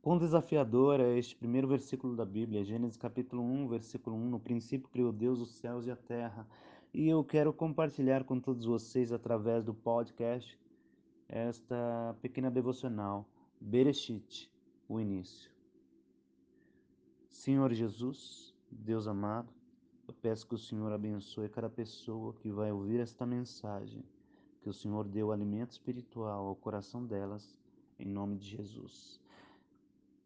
Quão desafiador é este primeiro versículo da Bíblia, Gênesis capítulo 1, versículo 1. No princípio criou Deus os céus e a terra. E eu quero compartilhar com todos vocês, através do podcast, esta pequena devocional, Bereshit, o início. Senhor Jesus, Deus amado, eu peço que o Senhor abençoe cada pessoa que vai ouvir esta mensagem, que o Senhor dê o alimento espiritual ao coração delas, em nome de Jesus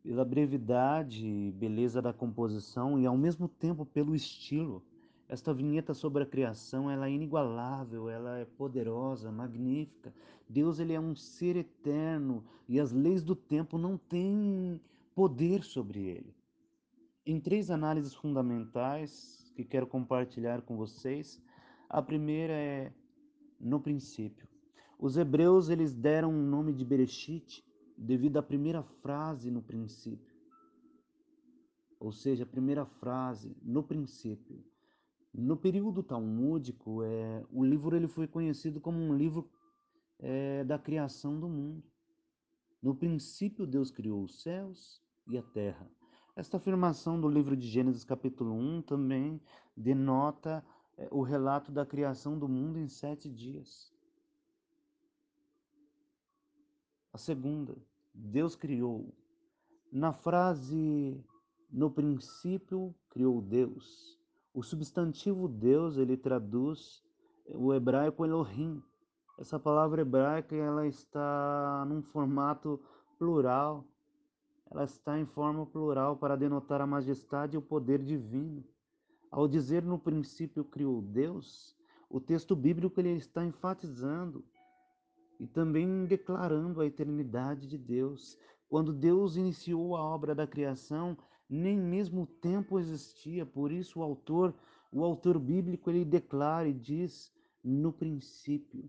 pela brevidade e beleza da composição e ao mesmo tempo pelo estilo. Esta vinheta sobre a criação, ela é inigualável, ela é poderosa, magnífica. Deus ele é um ser eterno e as leis do tempo não têm poder sobre ele. Em três análises fundamentais que quero compartilhar com vocês, a primeira é no princípio. Os hebreus eles deram o nome de Bereshit devido à primeira frase no princípio. Ou seja, a primeira frase no princípio. No período talmúdico, é, o livro ele foi conhecido como um livro é, da criação do mundo. No princípio, Deus criou os céus e a terra. Esta afirmação do livro de Gênesis, capítulo 1, também denota é, o relato da criação do mundo em sete dias. A segunda, Deus criou. Na frase no princípio criou Deus, o substantivo Deus ele traduz o hebraico Elohim. Essa palavra hebraica ela está num formato plural. Ela está em forma plural para denotar a majestade e o poder divino. Ao dizer no princípio criou Deus, o texto bíblico ele está enfatizando e também declarando a eternidade de Deus. Quando Deus iniciou a obra da criação, nem mesmo o tempo existia, por isso o autor, o autor bíblico, ele declara e diz no princípio.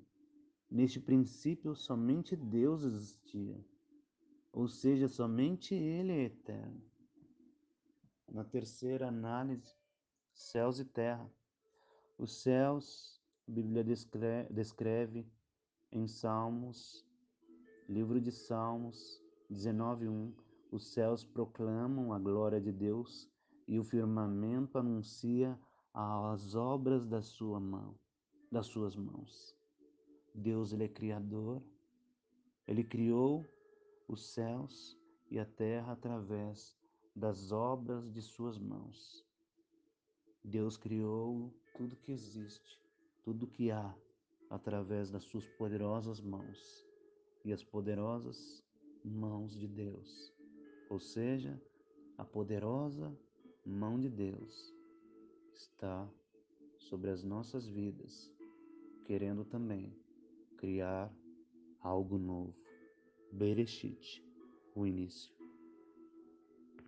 Neste princípio somente Deus existia. Ou seja, somente ele é eterno. Na terceira análise, céus e terra. Os céus, a Bíblia descreve, descreve em Salmos, livro de Salmos 19:1, os céus proclamam a glória de Deus e o firmamento anuncia as obras da sua mão, das suas mãos. Deus ele é criador. Ele criou os céus e a terra através das obras de suas mãos. Deus criou tudo que existe, tudo que há através das suas poderosas mãos e as poderosas mãos de Deus. Ou seja, a poderosa mão de Deus está sobre as nossas vidas, querendo também criar algo novo. Bereshit, o início.